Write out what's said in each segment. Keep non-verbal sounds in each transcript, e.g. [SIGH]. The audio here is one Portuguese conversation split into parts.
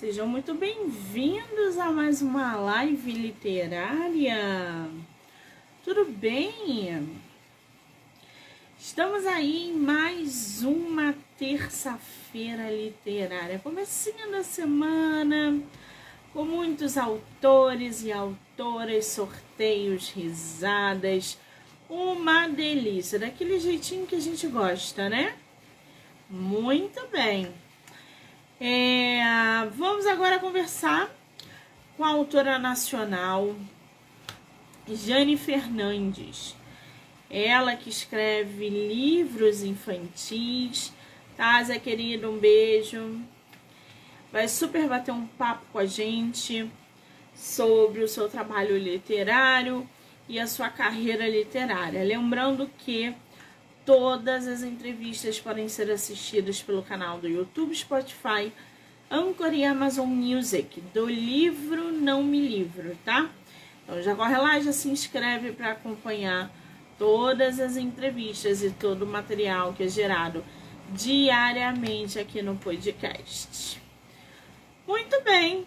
Sejam muito bem-vindos a mais uma live literária. Tudo bem? Estamos aí em mais uma terça-feira literária, comecinho da semana, com muitos autores e autoras, sorteios, risadas, uma delícia, daquele jeitinho que a gente gosta, né? Muito bem. É, vamos agora conversar com a autora nacional Jane Fernandes. Ela que escreve livros infantis. Tá, Zé querido, um beijo. Vai super bater um papo com a gente sobre o seu trabalho literário e a sua carreira literária. Lembrando que todas as entrevistas podem ser assistidas pelo canal do YouTube, Spotify, Anchor e Amazon Music, do livro Não Me Livro, tá? Então já corre lá, já se inscreve para acompanhar todas as entrevistas e todo o material que é gerado diariamente aqui no podcast. Muito bem.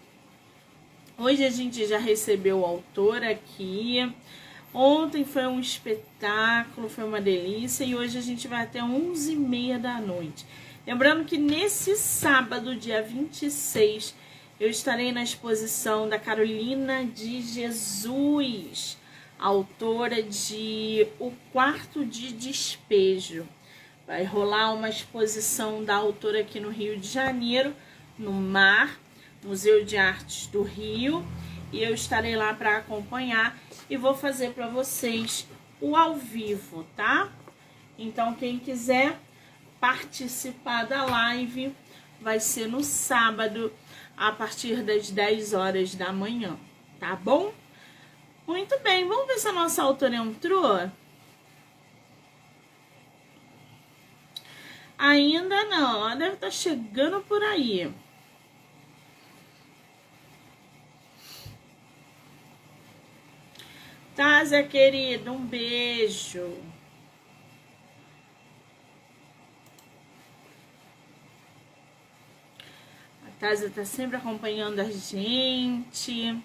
Hoje a gente já recebeu o autor aqui. Ontem foi um espetáculo, foi uma delícia e hoje a gente vai até 11h30 da noite. Lembrando que nesse sábado, dia 26, eu estarei na exposição da Carolina de Jesus, autora de O Quarto de Despejo. Vai rolar uma exposição da autora aqui no Rio de Janeiro, no MAR, Museu de Artes do Rio, e eu estarei lá para acompanhar e vou fazer para vocês o ao vivo, tá? Então, quem quiser participar da live vai ser no sábado a partir das 10 horas da manhã, tá bom? Muito bem, vamos ver se a nossa autora entrou. Ainda não, ela deve estar tá chegando por aí. Tá, Zé querido, um beijo. Tássia tá sempre acompanhando a gente.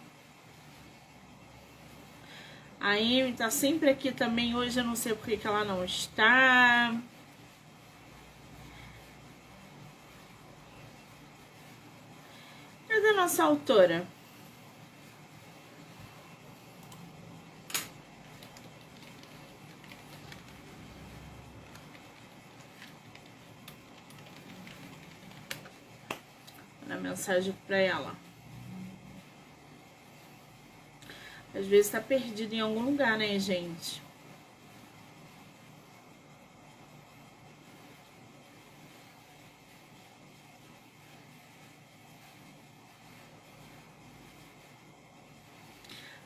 A Amy tá sempre aqui também. Hoje eu não sei por que ela não está. Cadê a nossa autora? Mensagem para ela. Às vezes tá perdido em algum lugar, né, gente?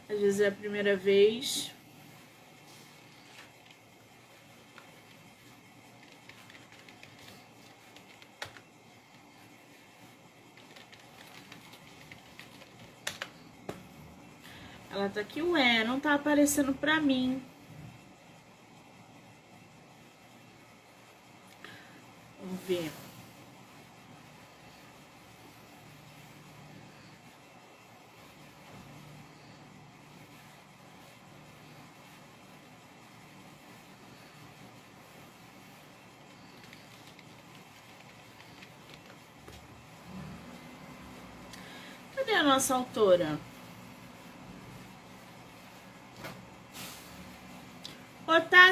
Às vezes é a primeira vez. Ela tá aqui, ué, não tá aparecendo pra mim. Vamos ver. Cadê a nossa autora?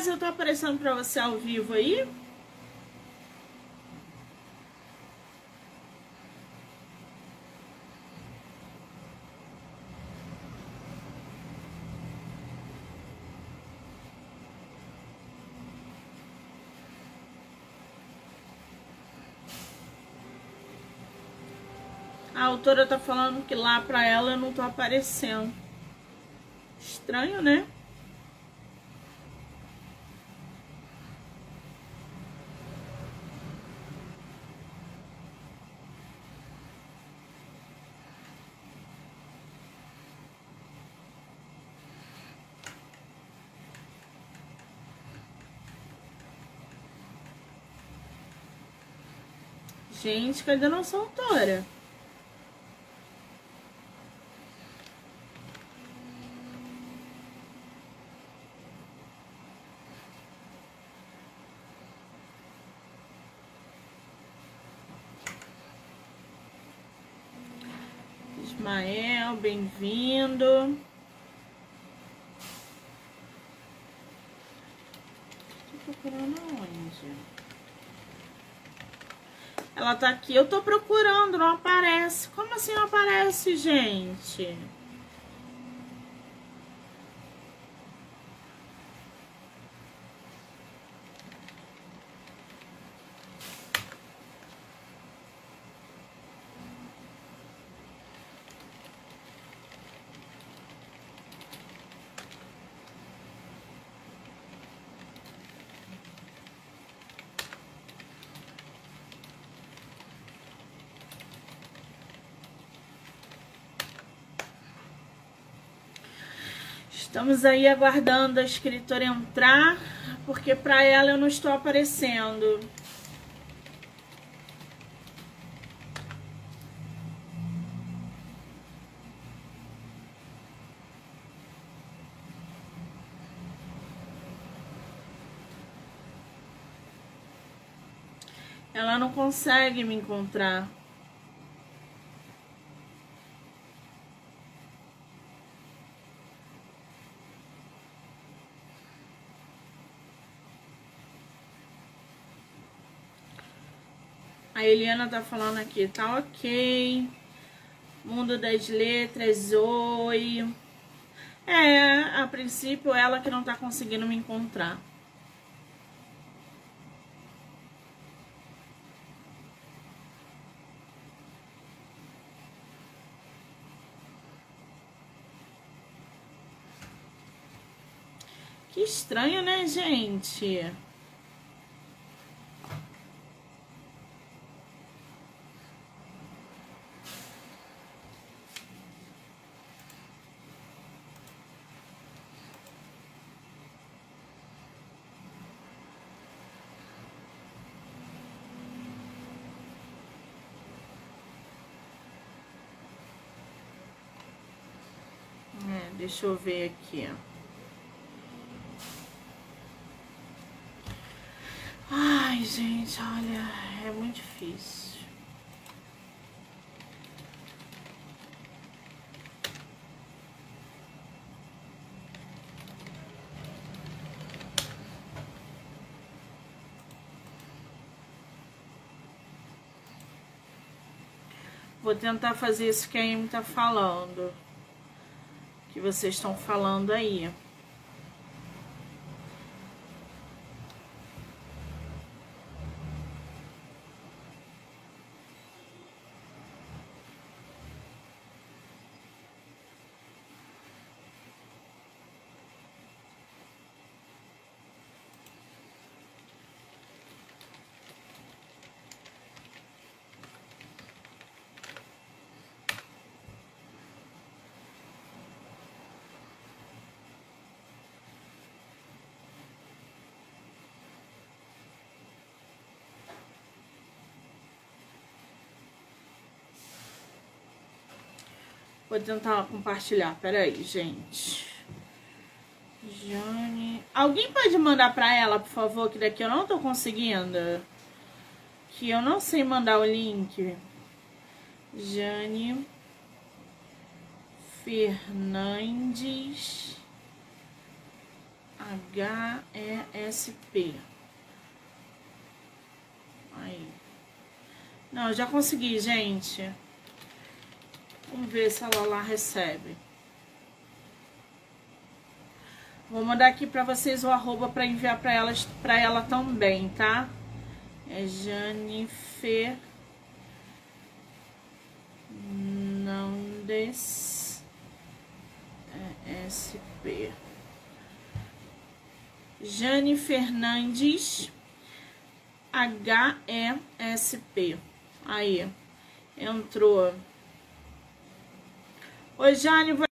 Otásio, eu tô aparecendo pra você ao vivo aí? A autora tá falando que lá pra ela eu não tô aparecendo. Estranho, né? Gente, cadê a nossa autora? Ismael, bem-vindo. Ela tá aqui. Eu tô procurando, não aparece. Como assim não aparece, gente? Estamos aí aguardando a escritora entrar, porque para ela eu não estou aparecendo. Ela não consegue me encontrar. A Eliana tá falando aqui, tá ok. Mundo das letras, oi. É, a princípio ela que não tá conseguindo me encontrar. Que estranho, né, gente? Deixa eu ver aqui. Ai, gente, olha, é muito difícil. Vou tentar fazer isso que a Amy tá falando que vocês estão falando aí. Vou tentar compartilhar. Peraí, gente. Jane. Alguém pode mandar pra ela, por favor, que daqui eu não tô conseguindo. Que eu não sei mandar o link. Jane Fernandes H-E-S-P. Aí. Não, já consegui, gente. Vamos ver se ela lá recebe. Vou mandar aqui para vocês o arroba para enviar para ela, pra ela também, tá? É Janifer Nandes é SP. Jane Fernandes H-E-S-P. Aí, entrou. Oi, Jane. Vou...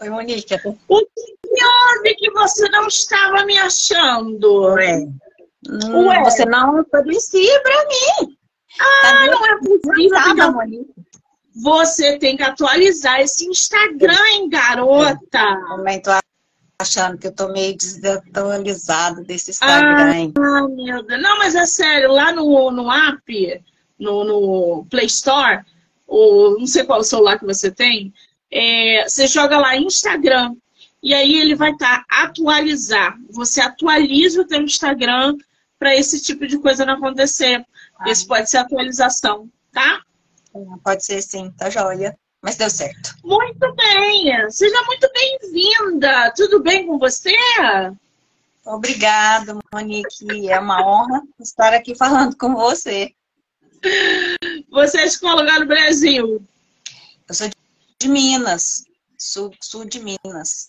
Oi, Monique. O que houve que você não estava me achando? Ué. Hum, Ué. Você não aparecia para mim. Ah, Cadê? não é possível. Não Monique. Você tem que atualizar esse Instagram, hein, garota? Momento achando que eu tô meio desatualizada desse Instagram. Ah, meu Deus. Não, mas é sério, lá no, no app, no, no Play Store, ou não sei qual celular que você tem, é, você joga lá Instagram. E aí ele vai estar tá, atualizar. Você atualiza o seu Instagram para esse tipo de coisa não acontecer. Ah. Esse pode ser atualização, tá? Pode ser sim, tá joia. Mas deu certo. Muito bem! Seja muito bem-vinda! Tudo bem com você? Obrigada, Monique. É uma honra estar aqui falando com você. Você é de qual lugar do Brasil? Eu sou de Minas, sul, sul de Minas.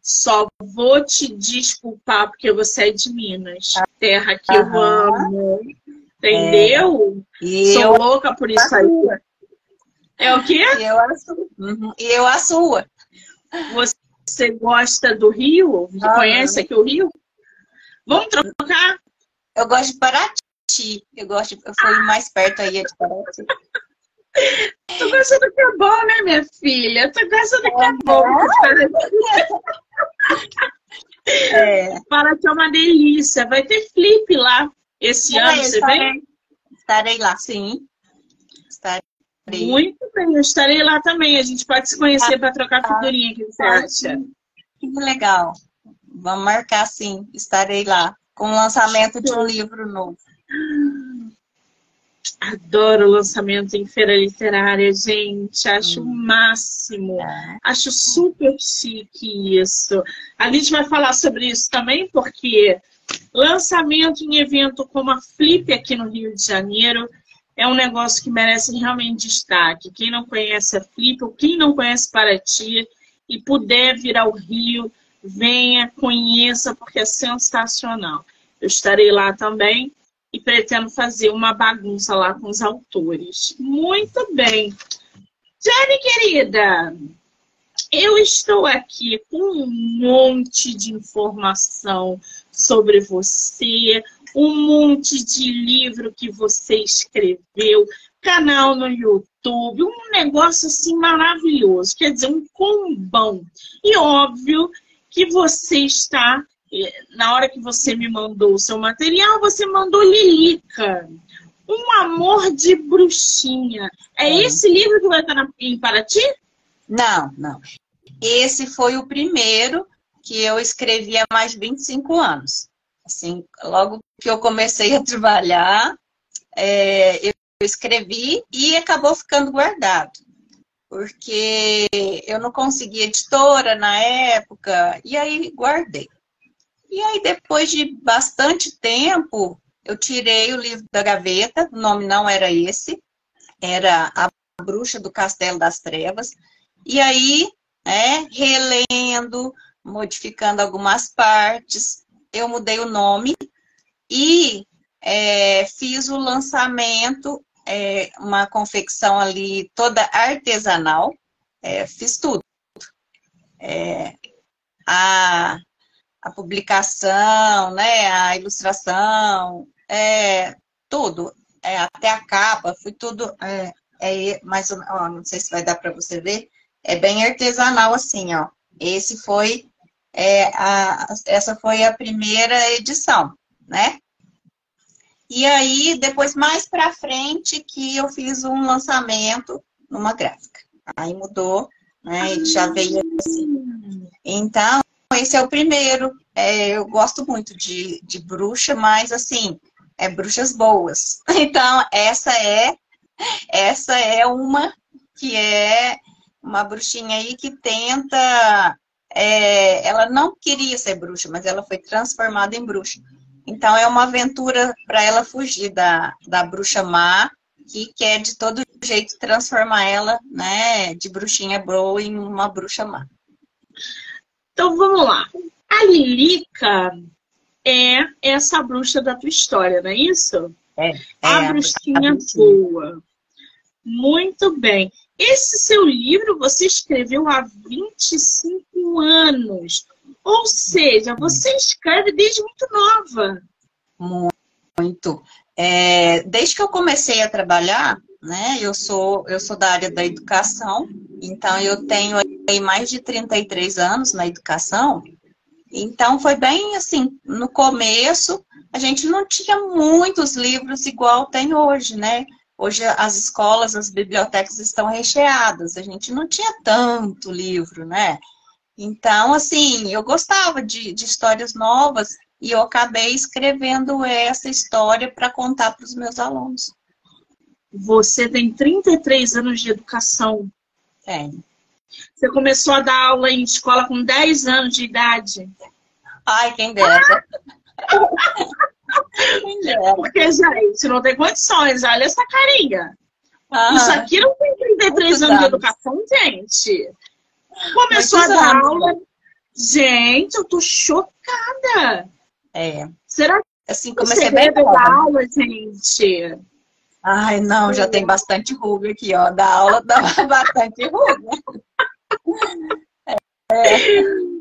Só vou te desculpar porque você é de Minas, terra que eu amo. Entendeu? É. Sou eu... louca por isso aí. É o quê? E eu a sua. Uhum. E eu a sua. Você gosta do Rio? Você conhece aqui o Rio? Vamos trocar? Eu gosto de Paraty. Eu gosto, de... eu fui mais perto aí de Paraty. Tu gosta do que é bom, né, minha filha? Tu gosta do que é bom. [LAUGHS] É. Paraty é uma delícia. Vai ter flip lá esse é, ano, você estarei, vem? Estarei lá, sim. Muito bem, eu estarei lá também. A gente pode se conhecer ah, para trocar tá. figurinha, que você acha? Que legal. Vamos marcar sim, estarei lá. Com o lançamento de um livro novo. Adoro o lançamento em feira literária, gente. Acho hum. o máximo. É. Acho super chique isso. A gente vai falar sobre isso também, porque lançamento em evento como a Flip aqui no Rio de Janeiro é um negócio que merece realmente destaque. Quem não conhece a Flip, ou quem não conhece Paraty e puder vir ao Rio, venha, conheça, porque é sensacional. Eu estarei lá também e pretendo fazer uma bagunça lá com os autores. Muito bem. Jenny, querida, eu estou aqui com um monte de informação sobre você, um monte de livro que você escreveu, canal no YouTube, um negócio assim maravilhoso, quer dizer, um combão. E óbvio que você está, eh, na hora que você me mandou o seu material, você mandou Lilica. Um amor de bruxinha. É, é. esse livro que vai estar em Paraty? Não, não. Esse foi o primeiro que eu escrevi há mais de 25 anos. Assim, logo que eu comecei a trabalhar, é, eu escrevi e acabou ficando guardado. Porque eu não conseguia editora na época, e aí guardei. E aí, depois de bastante tempo, eu tirei o livro da gaveta, o nome não era esse, era A Bruxa do Castelo das Trevas. E aí, é, relendo, modificando algumas partes, eu mudei o nome e é, fiz o lançamento, é, uma confecção ali toda artesanal, é, fiz tudo. É, a, a publicação, né, a ilustração, é, tudo, é, até a capa, foi tudo, é, é, ó, não sei se vai dar para você ver, é bem artesanal assim, ó. Esse foi é, a, essa foi a primeira edição, né? E aí, depois, mais para frente, que eu fiz um lançamento numa gráfica. Aí mudou, né? E já veio assim. Então, esse é o primeiro. É, eu gosto muito de, de bruxa, mas assim, é bruxas boas. [LAUGHS] Então, essa é essa é uma que é uma bruxinha aí que tenta é, ela não queria ser bruxa, mas ela foi transformada em bruxa. Então é uma aventura para ela fugir da, da bruxa má, que quer de todo jeito transformar ela, né, de bruxinha boa em uma bruxa má. Então vamos lá. A Lilica é essa bruxa da tua história, não é isso? É. é a, a bruxinha a boa. Muito bem. Esse seu livro você escreveu há 25 anos. Ou seja, você escreve desde muito nova. Muito. É, desde que eu comecei a trabalhar, né? Eu sou, eu sou da área da educação, então eu tenho aí mais de 33 anos na educação. Então foi bem assim, no começo a gente não tinha muitos livros igual tem hoje, né? Hoje as escolas, as bibliotecas estão recheadas, a gente não tinha tanto livro, né? Então, assim, eu gostava de, de histórias novas e eu acabei escrevendo essa história para contar para os meus alunos. Você tem 33 anos de educação. Tenho. Você começou a dar aula em escola com 10 anos de idade. Ai, quem dera. [LAUGHS] [LAUGHS] Porque, gente, não tem condições. Olha essa carinha. Isso aqui não tem 33 anos de educação, gente. Começou a dar aula. Gente, eu tô chocada. É. Será que assim, comecei bem dar aula, gente? Ai, não, já tem bastante ruga aqui, ó. Da aula dá [LAUGHS] bastante ruga. É. [LAUGHS]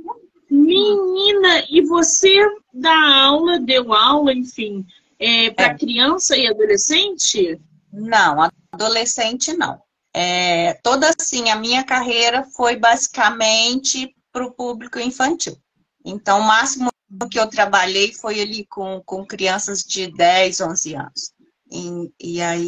Menina, e você dá aula, deu aula, enfim, é, para é. criança e adolescente? Não, adolescente não. É, toda assim, a minha carreira foi basicamente para o público infantil. Então, o máximo que eu trabalhei foi ali com, com crianças de 10, 11 anos. E, e aí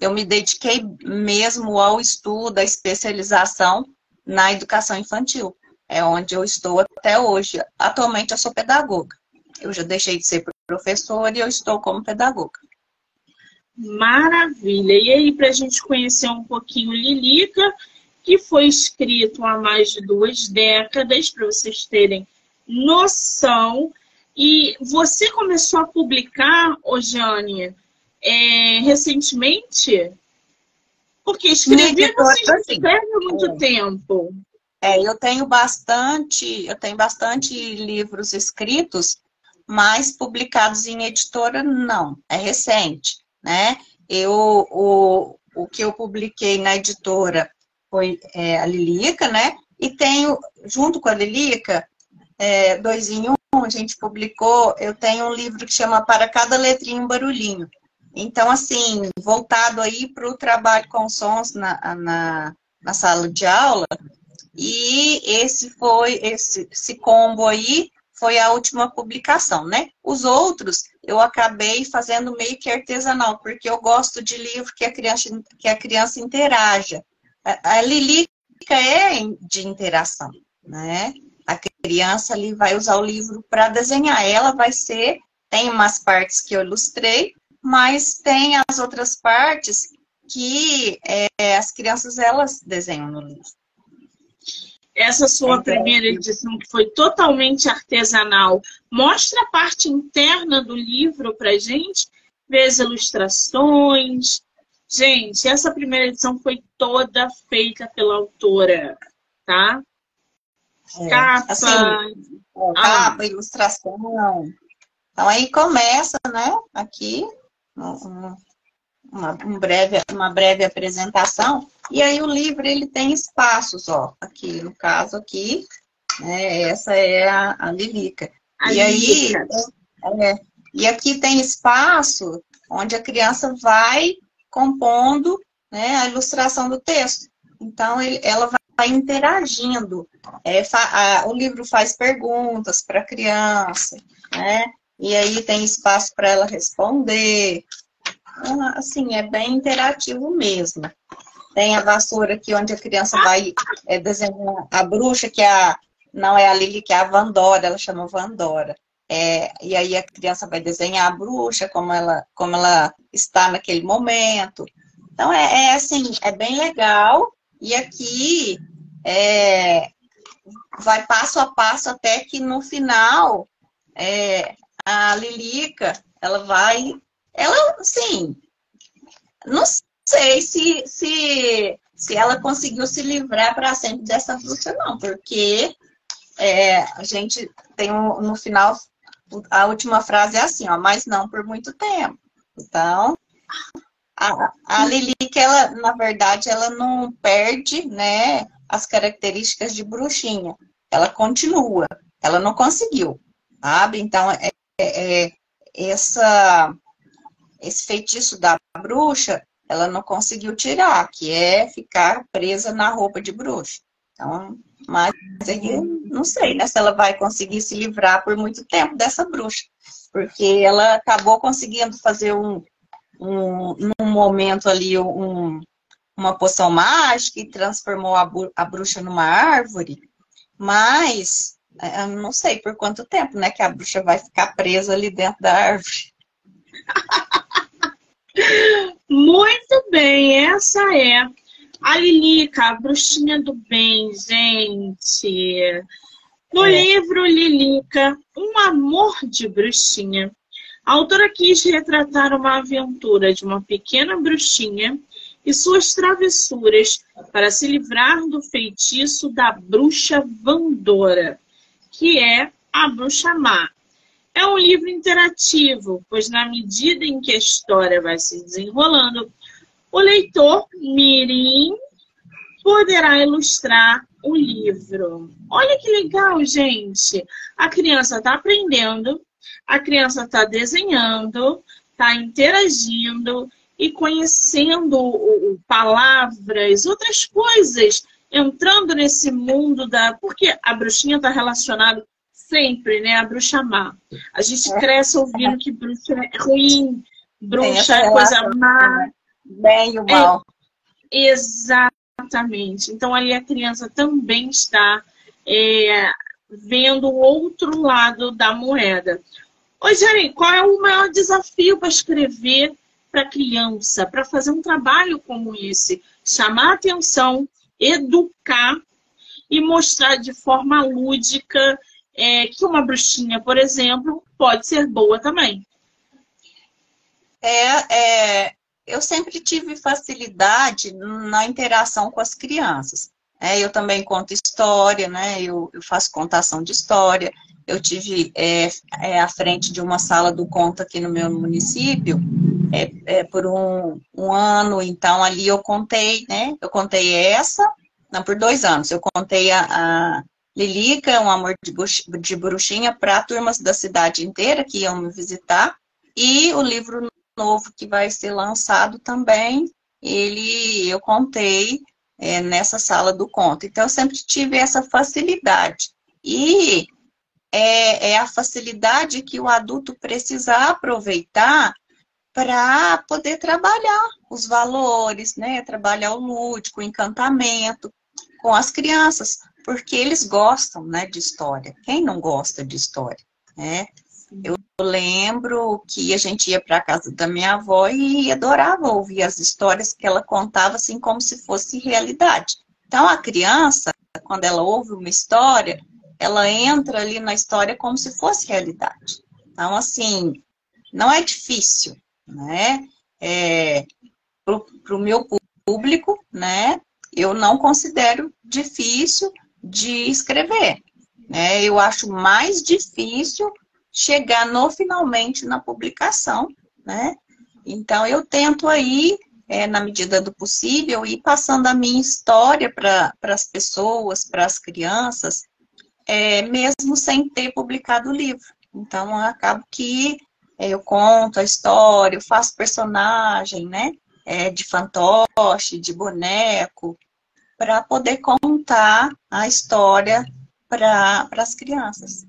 eu me dediquei mesmo ao estudo, à especialização na educação infantil. É onde eu estou até hoje. Atualmente eu sou pedagoga. Eu já deixei de ser professora e eu estou como pedagoga. Maravilha! E aí, para a gente conhecer um pouquinho Lilica, que foi escrito há mais de duas décadas, para vocês terem noção. E você começou a publicar, ô Jane, é, recentemente? Porque escrever você já escreve há muito é. tempo. É, eu tenho bastante, eu tenho bastante livros escritos, mas publicados em editora não, é recente, né? Eu, o, o que eu publiquei na editora foi é, a Lilica, né? E tenho, junto com a Lilica, é, dois em um, a gente publicou, eu tenho um livro que chama Para Cada Letrinha um Barulhinho. Então, assim, voltado aí para o trabalho com sons na, na, na, sala de aula, e esse foi, esse, esse combo aí foi a última publicação, né? Os outros eu acabei fazendo meio que artesanal, porque eu gosto de livro que a criança, que a criança interaja. A, a Lilica é de interação, né? A criança ali vai usar o livro para desenhar. Ela vai ser, tem umas partes que eu ilustrei, mas tem as outras partes que é, as crianças elas desenham no livro. Essa sua primeira edição, que foi totalmente artesanal, mostra a parte interna do livro para gente, ver as ilustrações. Gente, essa primeira edição foi toda feita pela autora, tá? É, capa, assim, é, capa, ah. ilustração. Então aí começa, né? Aqui uma, uma, breve, uma breve apresentação. E aí o livro ele tem espaços, ó. Aqui, no caso aqui, né, essa é a, a Lilica. A e Lilica. aí, é, e aqui tem espaço onde a criança vai compondo né, a ilustração do texto. Então, ele, ela vai interagindo. É, fa, a, o livro faz perguntas para a criança, né? E aí tem espaço para ela responder. Ah, assim, é bem interativo mesmo. Tem a vassoura aqui onde a criança vai é, desenhar a bruxa, que é a, não é a Lili, que é a Vandora, ela chama Vandora. É, e aí a criança vai desenhar a bruxa, como ela, como ela está naquele momento. Então, é, é assim, é bem legal. E aqui é, vai passo a passo até que no final é, a Lilica, ela vai. Ela, sim. Não sei se, se, se ela conseguiu se livrar para sempre dessa bruxa, não, porque é, a gente tem um, no final, a última frase é assim, ó, mas não por muito tempo. Então, a, a Lilica, ela, na verdade, ela não perde, né, as características de bruxinha. Ela continua. Ela não conseguiu, sabe? Então, é, é, é, essa, esse feitiço da bruxa, ela não conseguiu tirar, que é ficar presa na roupa de bruxa. Então, Mas aí, não sei, né, se ela vai conseguir se livrar por muito tempo dessa bruxa. Porque ela acabou conseguindo fazer um, um momento ali, um, uma poção mágica e transformou a, a bruxa numa árvore. Mas, é, eu não sei por quanto tempo, né, que a bruxa vai ficar presa ali dentro da árvore. [LAUGHS] Muito bem, essa é a Lilica, a bruxinha do bem, gente. No é. livro Lilica, Um Amor de Bruxinha, a autora quis retratar uma aventura de uma pequena bruxinha e suas travessuras para se livrar do feitiço da bruxa Vandora, que é a bruxa má. É um livro interativo, pois na medida em que a história vai se desenrolando, o leitor Mirim poderá ilustrar o livro. Olha que legal, gente! A criança está aprendendo, a criança está desenhando, está interagindo e conhecendo palavras, outras coisas, entrando nesse mundo da. Porque a bruxinha está relacionada sempre, né? A bruxa má. A gente é. cresce ouvindo que bruxa é ruim, bruxa é coisa má. Bem e o mal. É, exatamente. Então ali a criança também está é, vendo o outro lado da moeda. Oi, Jane, qual é o maior desafio para escrever para criança, para fazer um trabalho como esse? Chamar atenção, educar e mostrar de forma lúdica é, que uma bruxinha, por exemplo, pode ser boa também. É, é, eu sempre tive facilidade na interação com as crianças. É, eu também conto história, né? Eu, eu faço contação de história. Eu tive é, é, à frente de uma sala do conto aqui no meu município é, é, por um, um, ano, então ali eu contei, né? Eu contei essa, não, por dois anos. Eu contei a, a Lilica, um amor de, de bruxinha, para turmas da cidade inteira que iam me visitar. E o livro novo que vai ser lançado também, ele eu contei é, nessa sala do conto. Então, eu sempre tive essa facilidade. E é, é a facilidade que o adulto precisa aproveitar para poder trabalhar os valores, né? Trabalhar o lúdico, o encantamento com as crianças, porque eles gostam, né, de história. Quem não gosta de história, né? Eu lembro que a gente ia para a casa da minha avó e adorava ouvir as histórias que ela contava assim como se fosse realidade. Então a criança, quando ela ouve uma história, ela entra ali na história como se fosse realidade. Então assim, não é difícil, né? É, para o meu público, né? Eu não considero difícil de escrever. Né? Eu acho mais difícil chegar no finalmente na publicação, né? Então eu tento aí, é, na medida do possível, ir passando a minha história para as pessoas, para as crianças, é, mesmo sem ter publicado o livro. Então eu acabo que é, eu conto a história, eu faço personagem, né? É, de fantoche, de boneco, para poder contar a história para as crianças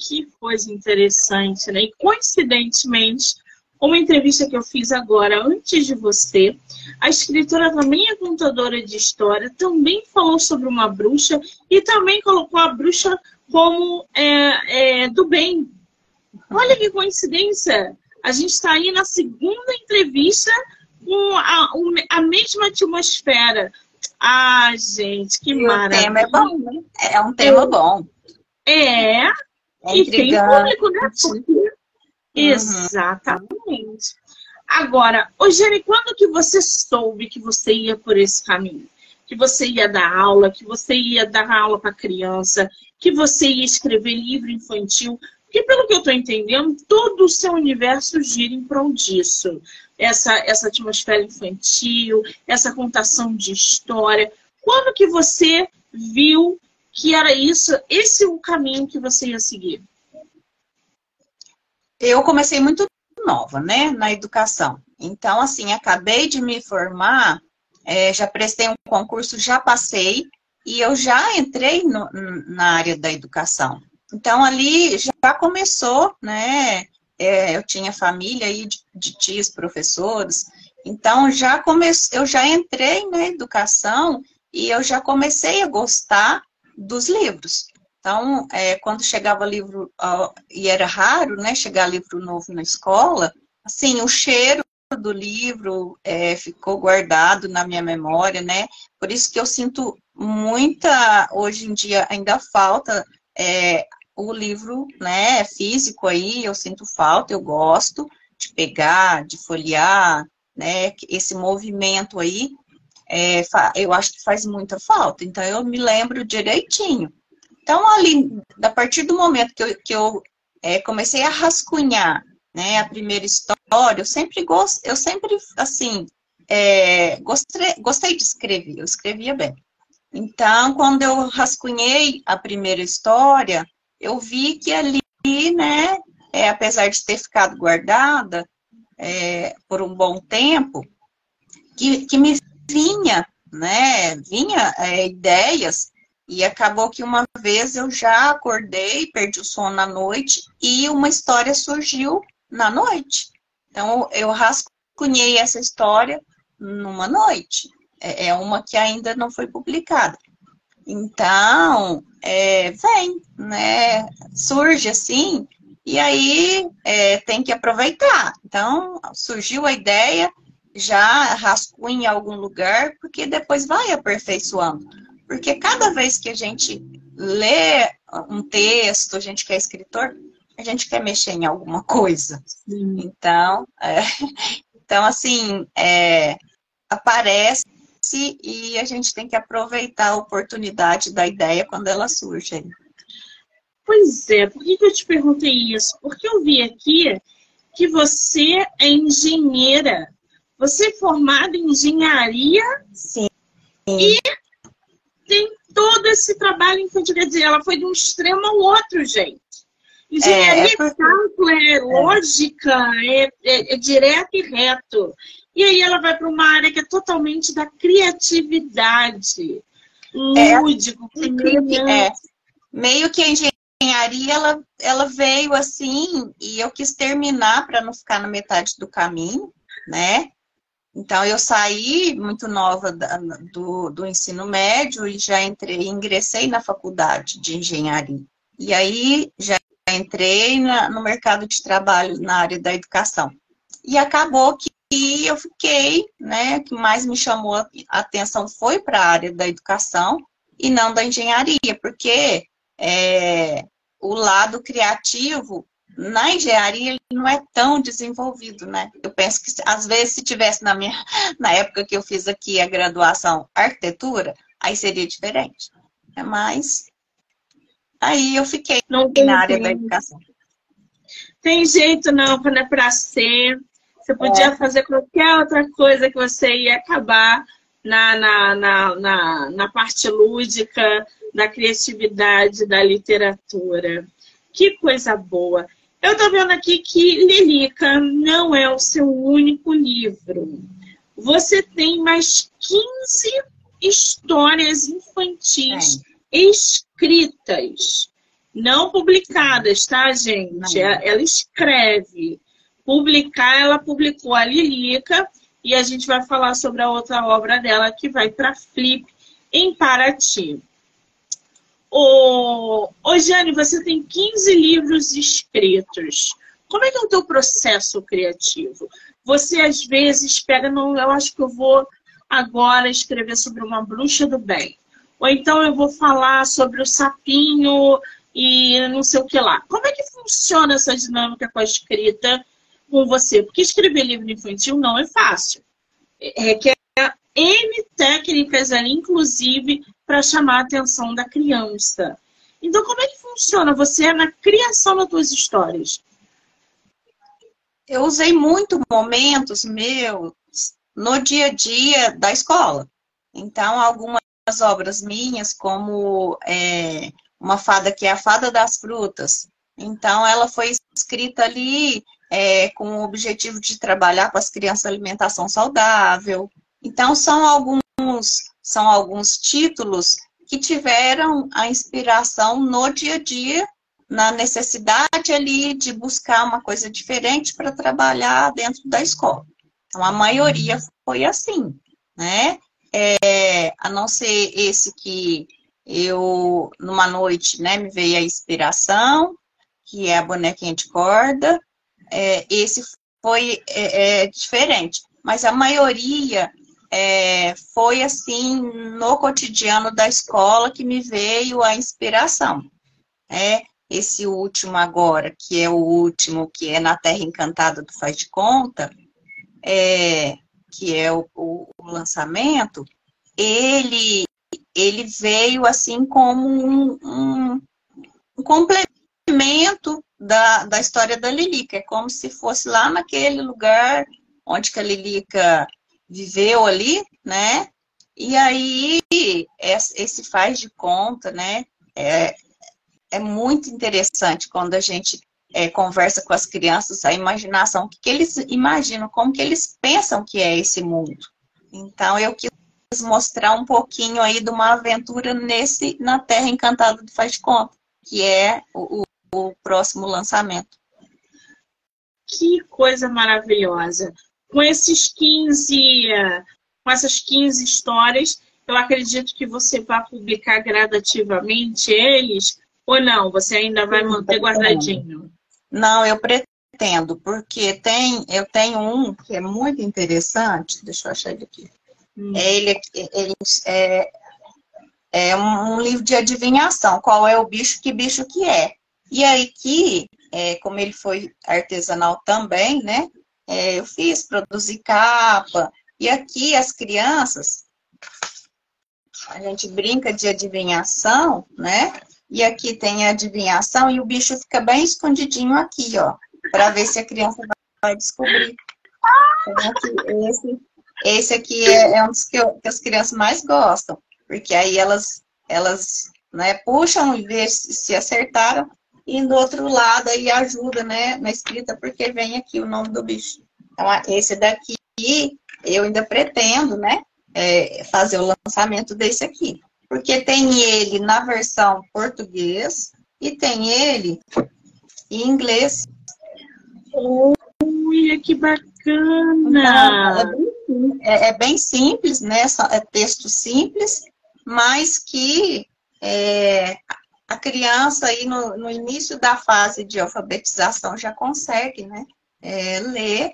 que coisa interessante, né? E coincidentemente, uma entrevista que eu fiz agora, antes de você, a escritora também é contadora de história, também falou sobre uma bruxa e também colocou a bruxa como é, é, do bem. Olha que coincidência! A gente está aí na segunda entrevista com a, a mesma atmosfera. Ah, gente, que maravilha! O tema é bom, né? É um tema bom. É, é e tem público, né? Porque... Uhum. Exatamente. Agora, ô Jenny, quando que você soube que você ia por esse caminho? Que você ia dar aula, que você ia dar aula para criança, que você ia escrever livro infantil? Porque, pelo que eu estou entendendo, todo o seu universo gira em prol disso. Essa, essa atmosfera infantil, essa contação de história. Quando que você viu que era isso, esse o caminho que você ia seguir? Eu comecei muito nova, né, na educação. Então, assim, acabei de me formar, é, já prestei um concurso, já passei, e eu já entrei no, na área da educação. Então, ali já começou, né? É, eu tinha família aí de, de tios professores, então já comecei, eu já entrei na educação e eu já comecei a gostar dos livros. Então, é, quando chegava livro, ó, e era raro, né, chegar livro novo na escola, assim, o cheiro do livro é, ficou guardado na minha memória, né? Por isso que eu sinto muita, hoje em dia ainda falta é, o livro, né, físico aí, eu sinto falta, eu gosto de pegar, de folhear, né, esse movimento aí, é, eu acho que faz muita falta. Então, eu me lembro direitinho. Então, ali, a partir do momento que eu, que eu é, comecei a rascunhar né, a primeira história, eu sempre gosto, eu sempre, assim, é, gostei, gostei de escrever, eu escrevia bem. Então, quando eu rascunhei a primeira história, eu vi que ali, né, é, apesar de ter ficado guardada é, por um bom tempo, que, que me vinha, né, vinha é, ideias e acabou que uma vez eu já acordei, perdi o sono na noite e uma história surgiu na noite. Então eu rascunhei essa história numa noite. É, é uma que ainda não foi publicada. Então, é, vem, né? Surge assim, e aí é, tem que aproveitar. Então, surgiu a ideia, já rascunha em algum lugar, porque depois vai aperfeiçoando. Porque cada vez que a gente lê um texto, a gente que é escritor, a gente quer mexer em alguma coisa. Sim. Então, é, [LAUGHS] então assim, é, aparece e a gente tem que aproveitar a oportunidade da ideia quando ela surge. Pois é, por que, que eu te perguntei isso? Porque eu vi aqui que você é engenheira. Você é formada em engenharia Sim. e tem todo esse trabalho infantil. Quer dizer, ela foi de um extremo ao outro, gente. Engenharia é, é porque... cálculo, é, é lógica, é, é, é direto e reto. E aí ela vai para uma área que é totalmente da criatividade, é, lúdico, é, meio que, é, meio que a engenharia ela, ela veio assim e eu quis terminar para não ficar na metade do caminho, né? Então, eu saí muito nova do, do ensino médio e já entrei, ingressei na faculdade de engenharia. E aí, já entrei na, no mercado de trabalho na área da educação. E acabou que eu fiquei, né, o que mais me chamou a atenção foi para a área da educação e não da engenharia, porque é, o lado criativo na engenharia ele não é tão desenvolvido, né? Eu penso que às vezes se tivesse na minha [LAUGHS] na época que eu fiz aqui a graduação arquitetura, aí seria diferente. É mais aí eu fiquei não na área da educação. Tem jeito não, quando é para ser. Você podia é. fazer qualquer outra coisa que você ia acabar na, na, na, na, na parte lúdica, da criatividade, da literatura. Que coisa boa. Eu estou vendo aqui que Lilica não é o seu único livro. Você tem mais 15 histórias infantis é. escritas, não publicadas, tá, gente? Não. Ela escreve. Publicar, ela publicou a Lilica e a gente vai falar sobre a outra obra dela que vai para Flip em Paraty. Ô, ô Jane, você tem 15 livros escritos. Como é que é o teu processo criativo? Você às vezes pega, não, eu acho que eu vou agora escrever sobre uma bruxa do bem. Ou então eu vou falar sobre o sapinho e não sei o que lá. Como é que funciona essa dinâmica com a escrita com você? Porque escrever livro infantil não é fácil. Requer N técnicas ali, inclusive para chamar a atenção da criança. Então, como é que funciona você na criação das suas histórias? Eu usei muito momentos meus no dia a dia da escola. Então, algumas obras minhas, como é, uma fada que é a fada das frutas. Então, ela foi escrita ali é, com o objetivo de trabalhar com as crianças alimentação saudável. Então, são alguns são alguns títulos que tiveram a inspiração no dia a dia, na necessidade ali de buscar uma coisa diferente para trabalhar dentro da escola. Então, a maioria foi assim, né? É, a não ser esse que eu, numa noite, né, me veio a inspiração, que é a bonequinha de corda. É, esse foi é, é, diferente, mas a maioria é, foi assim no cotidiano da escola que me veio a inspiração. É esse último agora, que é o último, que é na Terra Encantada do Faz de Conta, é, que é o, o, o lançamento, ele ele veio assim como um, um, um complemento da, da história da Lilica. É como se fosse lá naquele lugar onde que a Lilica viveu ali, né? E aí, esse faz de conta, né? É, é muito interessante quando a gente é, conversa com as crianças, a imaginação, o que, que eles imaginam, como que eles pensam que é esse mundo. Então, eu quis mostrar um pouquinho aí de uma aventura nesse, na Terra Encantada do Faz de Conta, que é o, o, próximo lançamento. Que coisa maravilhosa! com esses 15, com essas 15 histórias, eu acredito que você vai publicar gradativamente eles, ou não? Você ainda vai manter guardadinho? Não, eu pretendo, porque tem, eu tenho um que é muito interessante, deixa eu achar ele aqui. Hum. Ele, ele é, é um livro de adivinhação, qual é o bicho, que bicho que é. E aí que, é, como ele foi artesanal também, né? é, eu fiz, produzi capa. E aqui as crianças, a gente brinca de adivinhação, né? E aqui tem a adivinhação e o bicho fica bem escondidinho aqui, ó, para ver se a criança vai descobrir. Então, esse, esse aqui é, é um dos que, eu, que, as crianças mais gostam, porque aí elas, elas né, puxam e vê se acertaram e do outro lado aí ajuda, né, na escrita, porque vem aqui o nome do bicho. Então, esse daqui eu ainda pretendo, né, é, fazer o lançamento desse aqui. Porque tem ele na versão português e tem ele em inglês. Olha, que bacana! Então, é, bem, é, é, bem, simples, né? É texto simples, mas que é, a criança aí no, no, início da fase de alfabetização já consegue, né? É, ler,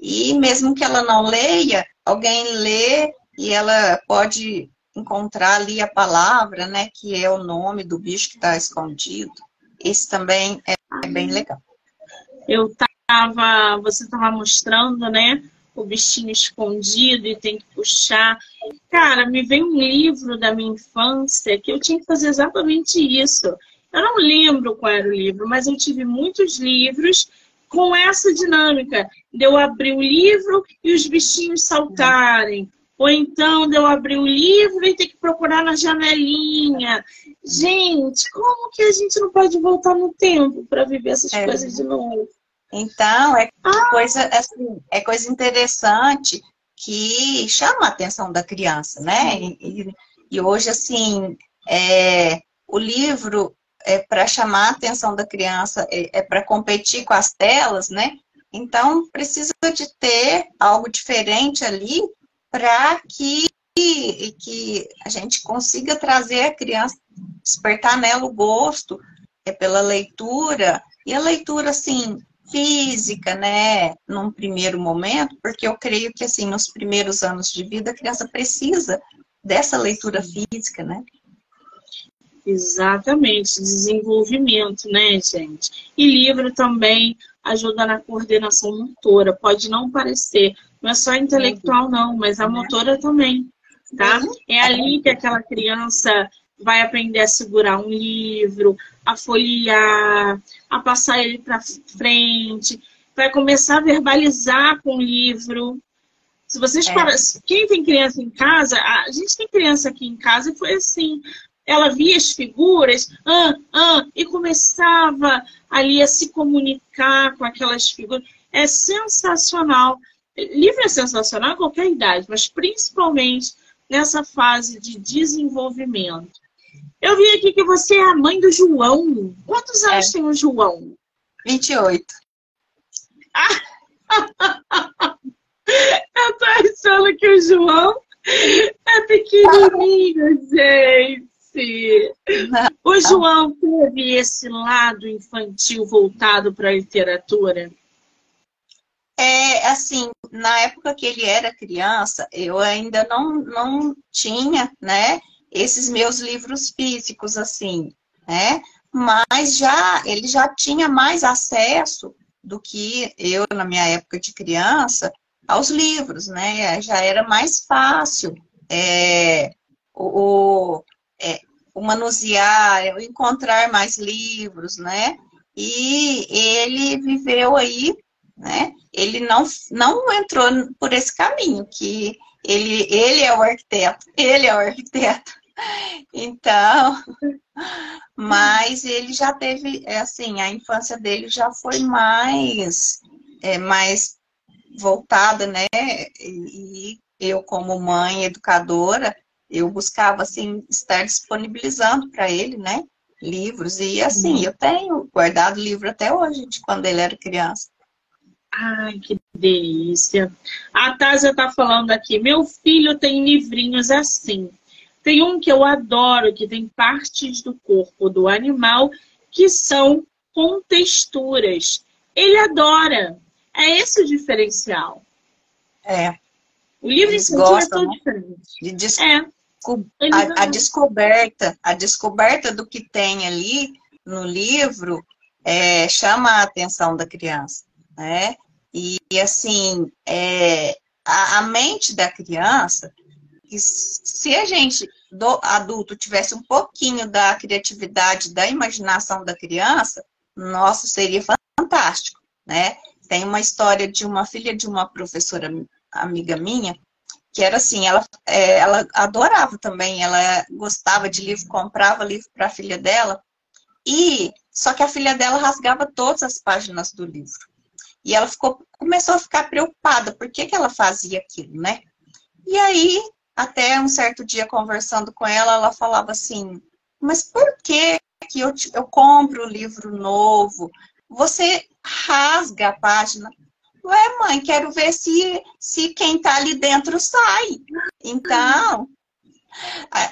e mesmo que ela não leia, alguém lê e ela pode encontrar ali a palavra, né? Que é o nome do bicho que está escondido. Esse também é, é bem legal. Eu tava, você estava mostrando, né? O bichinho escondido e tem que puxar. Cara, me veio um livro da minha infância que eu tinha que fazer exatamente isso. Eu não lembro qual era o livro, mas eu tive muitos livros com essa dinâmica de eu abrir o livro e os bichinhos saltarem. Ou então de eu abrir o livro e ter que procurar na janelinha. Gente, como que a gente não pode voltar no tempo para viver essas é. coisas de novo? Então, é ah. coisa assim, é coisa interessante que chama a atenção da criança, né? E, e hoje, assim, é, o livro é para chamar a atenção da criança, é, é para competir com as telas, né? Então, precisa de ter algo diferente ali para que, que a gente consiga trazer a criança, despertar nela o gosto é pela leitura, e a leitura, assim, física, né, num primeiro momento, porque eu creio que, assim, nos primeiros anos de vida, a criança precisa dessa leitura física, né? Exatamente, desenvolvimento, né, gente? E livro também ajuda na coordenação motora. Pode não parecer, não é só intelectual, não, mas a motora também, tá? É ali que aquela criança vai aprender a segurar um livro, a folhear, a passar ele para frente, vai começar a verbalizar com o livro. Se vocês é. param, quem tem criança em casa, a gente tem criança aqui em casa e foi assim ela via as figuras ah, ah, e começava ali a se comunicar com aquelas figuras. É sensacional. Livro é sensacional a qualquer idade, mas principalmente nessa fase de desenvolvimento. Eu vi aqui que você é a mãe do João. Quantos anos é. tem o João? 28. [LAUGHS] Eu tô achando que o João é pequenininho, gente. O João teve esse lado infantil voltado para a literatura? É, assim, na época que ele era criança, eu ainda não, não tinha, né, esses meus livros físicos, assim, né, mas já, ele já tinha mais acesso do que eu, na minha época de criança, aos livros, né, já era mais fácil é, o, é, o manusear, o encontrar mais livros, né, e ele viveu aí né? Ele não, não entrou por esse caminho, que ele, ele é o arquiteto, [LAUGHS] ele é o arquiteto. Então, mas ele já teve, é assim, a infância dele já foi mais, é, mais voltada, né? E eu, como mãe educadora, eu buscava, assim, estar disponibilizando para ele, né? Livros. E, assim, uhum. eu tenho guardado livro até hoje, de quando ele era criança. Ai, que delícia. A Tásia tá falando aqui, meu filho tem livrinhos assim. Tem um que eu adoro, que tem partes do corpo do animal que são com texturas. Ele adora. É esse o diferencial. É. O livro Eles em gostam, é tão né? diferente. De des... é. A, a, descoberta, a descoberta do que tem ali no livro é, chama a atenção da criança, né? E, assim, é, a, a, mente da criança, se a gente, do adulto, tivesse um pouquinho da criatividade, da imaginação da criança, nossa, seria fantástico, né? Tem uma história de uma filha de uma professora amiga minha, que era assim, ela, é, ela adorava também, ela gostava de livro, comprava livro para a filha dela, e só que a filha dela rasgava todas as páginas do livro. E ela ficou, começou a ficar preocupada, por que, que ela fazia aquilo, né? E aí, até um certo dia conversando com ela, ela falava assim, mas por que, que eu, eu compro o livro novo? Você rasga a página. Ué, mãe, quero ver se, se quem tá ali dentro sai. Então,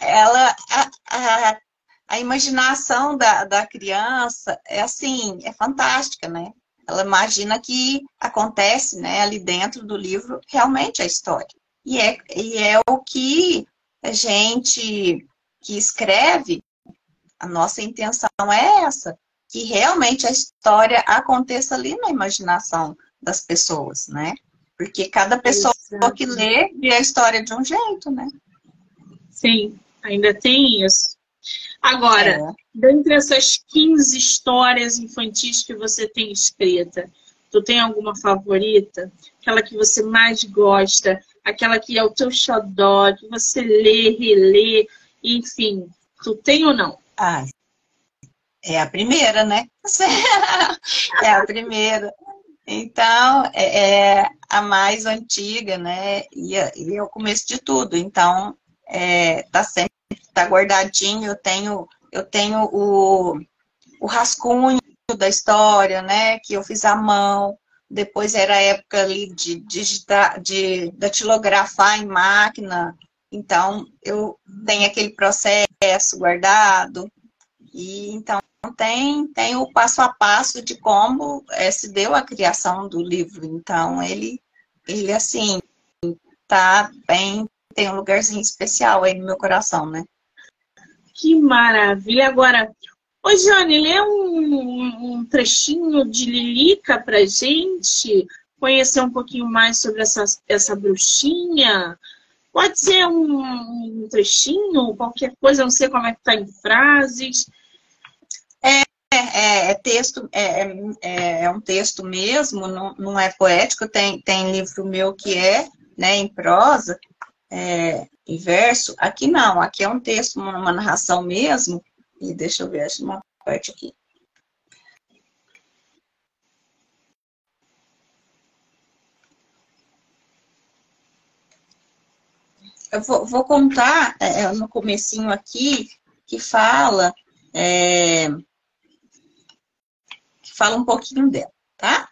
ela, a, a, a imaginação da, da criança é assim, é fantástica, né? Ela imagina que acontece né, ali dentro do livro realmente a história. E é, e é o que a gente que escreve, a nossa intenção é essa, que realmente a história aconteça ali na imaginação das pessoas, né? Porque cada pessoa Exato. que lê vê a história de um jeito, né? Sim, ainda tem isso. Agora, é. dentre essas 15 histórias infantis que você tem escrita, tu tem alguma favorita? Aquela que você mais gosta? Aquela que é o teu xodó, que você lê, relê, enfim. Tu tem ou não? Ah, é a primeira, né? [LAUGHS] é a primeira. Então, é, é a mais antiga, né? E, é o começo de tudo. Então, é, tá sempre tá guardadinho, eu tenho, eu tenho o, o rascunho da história, né, que eu fiz à mão, depois era a época ali de digitar, de datilografar em máquina, então eu tenho aquele processo guardado, e então tem, tem o passo a passo de como é, se deu a criação do livro, então ele, ele assim, tá bem, tem um lugarzinho especial aí no meu coração, né? Que maravilha! Agora, ô Jane, lê um, um trechinho de Lilica pra gente, conhecer um pouquinho mais sobre essa, essa bruxinha. Pode ser um, um trechinho, qualquer coisa, não sei como é que tá em frases. É, é, é texto, é, é, é, um texto mesmo, não, não é poético, tem, tem livro meu que é, né, em prosa, é, em verso. Aqui não, aqui é um texto, uma narração mesmo. E deixa eu ver, uma parte aqui. Eu vou, vou contar é, é, no comecinho aqui que fala é, que fala um pouquinho dela, tá?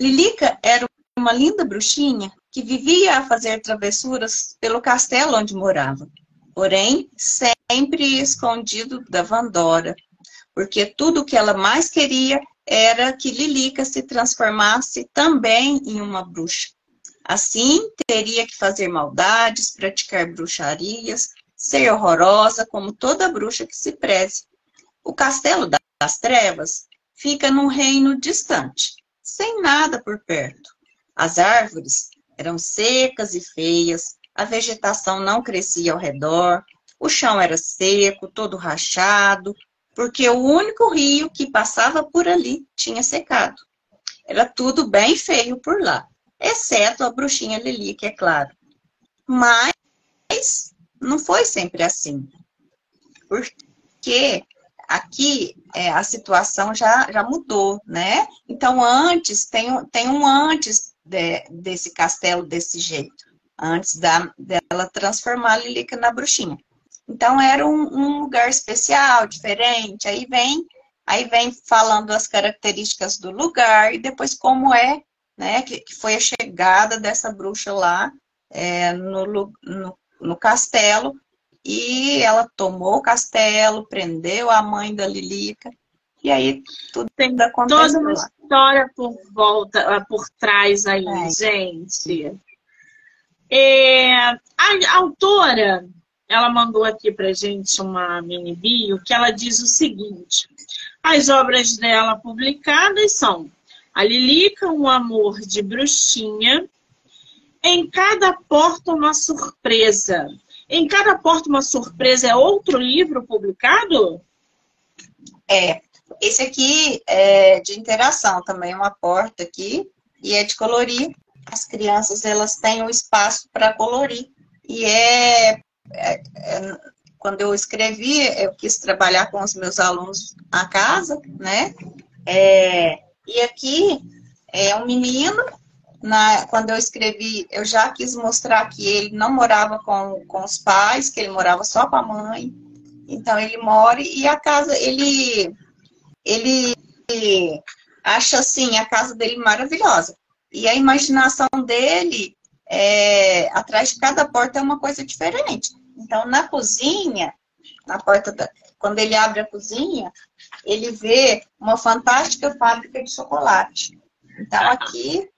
Lilica era uma linda bruxinha que vivia a fazer travessuras pelo castelo onde morava, porém sempre escondido da Vandora, porque tudo o que ela mais queria era que Lilica se transformasse também em uma bruxa. Assim, teria que fazer maldades, praticar bruxarias, ser horrorosa como toda bruxa que se preze. O castelo das trevas fica num reino distante, sem nada por perto. As árvores eram secas e feias, a vegetação não crescia ao redor, o chão era seco, todo rachado, porque o único rio que passava por ali tinha secado. Era tudo bem feio por lá, exceto a bruxinha Lili, que é claro. Mas não foi sempre assim. Porque aqui é, a situação já, já mudou, né? Então, antes, tem, tem um antes de, desse castelo desse jeito, antes da, dela transformar a Lilica na bruxinha. Então, era um, um lugar especial, diferente. Aí vem, aí vem falando as características do lugar e depois como é, né? Que, que foi a chegada dessa bruxa lá é, no, no, no castelo e ela tomou o castelo, prendeu a mãe da Lilica, e aí tudo tem toda uma história por volta, ah, por trás aí, é. gente. É, a autora, ela mandou aqui pra gente uma mini bio que ela diz o seguinte: as obras dela publicadas são A Lilica, um amor de bruxinha, Em cada porta uma surpresa, em cada porta uma surpresa é outro livro publicado? É. Esse aqui é de interação também, uma porta aqui, e é de colorir. As crianças, elas têm um espaço para colorir. E é, Quando eu escrevi, eu quis trabalhar com os meus alunos na casa, né? É, e aqui é um menino na, quando eu escrevi, eu já quis mostrar que ele não morava com, com os pais, que ele morava só com a mãe. Então ele mora e a casa, ele, ele acha assim a casa dele maravilhosa. E a imaginação dele, é, atrás de cada porta é uma coisa diferente. Então na cozinha, na porta da, quando ele abre a cozinha, ele vê uma fantástica fábrica de chocolate. Então aqui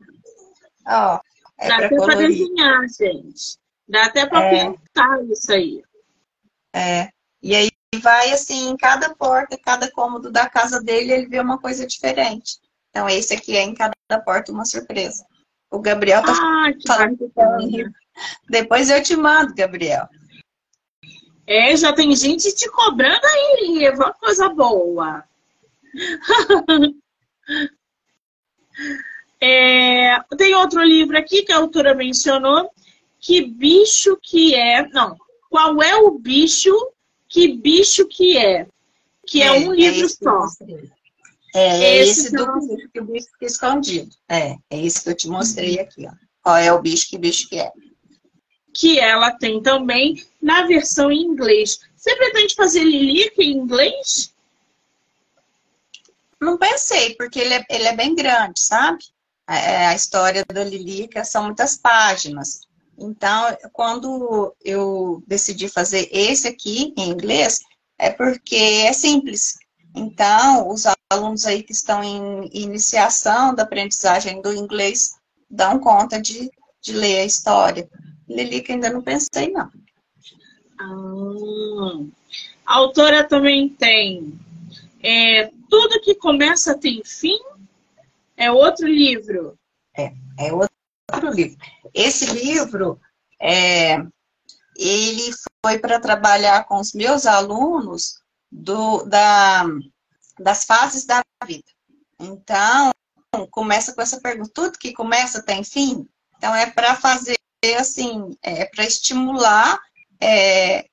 Ó, é Dá até para desenhar, gente. Dá até para é. pintar isso aí. É. E aí vai assim, em cada porta, cada cômodo da casa dele, ele vê uma coisa diferente. Então, esse aqui é em cada porta uma surpresa. O Gabriel tá ah, falando que Depois eu te mando, Gabriel. É, já tem gente te cobrando aí, é uma coisa boa. [LAUGHS] É, tem outro livro aqui que a autora mencionou. Que bicho que é. Não. Qual é o bicho? Que bicho que é? Que é, é um livro é só. É, é esse, esse do bicho que o bicho fica escondido. É, é esse que eu te mostrei aqui, ó. Qual é o bicho que bicho que é? Que ela tem também na versão em inglês. Você pretende fazer Lilica em inglês? Não pensei, porque ele é, ele é bem grande, sabe? É, a história da Lilica são muitas páginas. Então, quando eu decidi fazer esse aqui em inglês, é porque é simples. Então, os alunos aí que estão em iniciação da aprendizagem do inglês dão conta de, de ler a história. Lilica ainda não pensei, não. Ah, a autora também tem é, Tudo que começa tem fim é outro livro. É, é outro livro. Esse livro, é, ele foi para trabalhar com os meus alunos do, da, das fases da vida. Então, começa com essa pergunta: tudo que começa tem fim? Então, é para fazer assim, é para estimular é,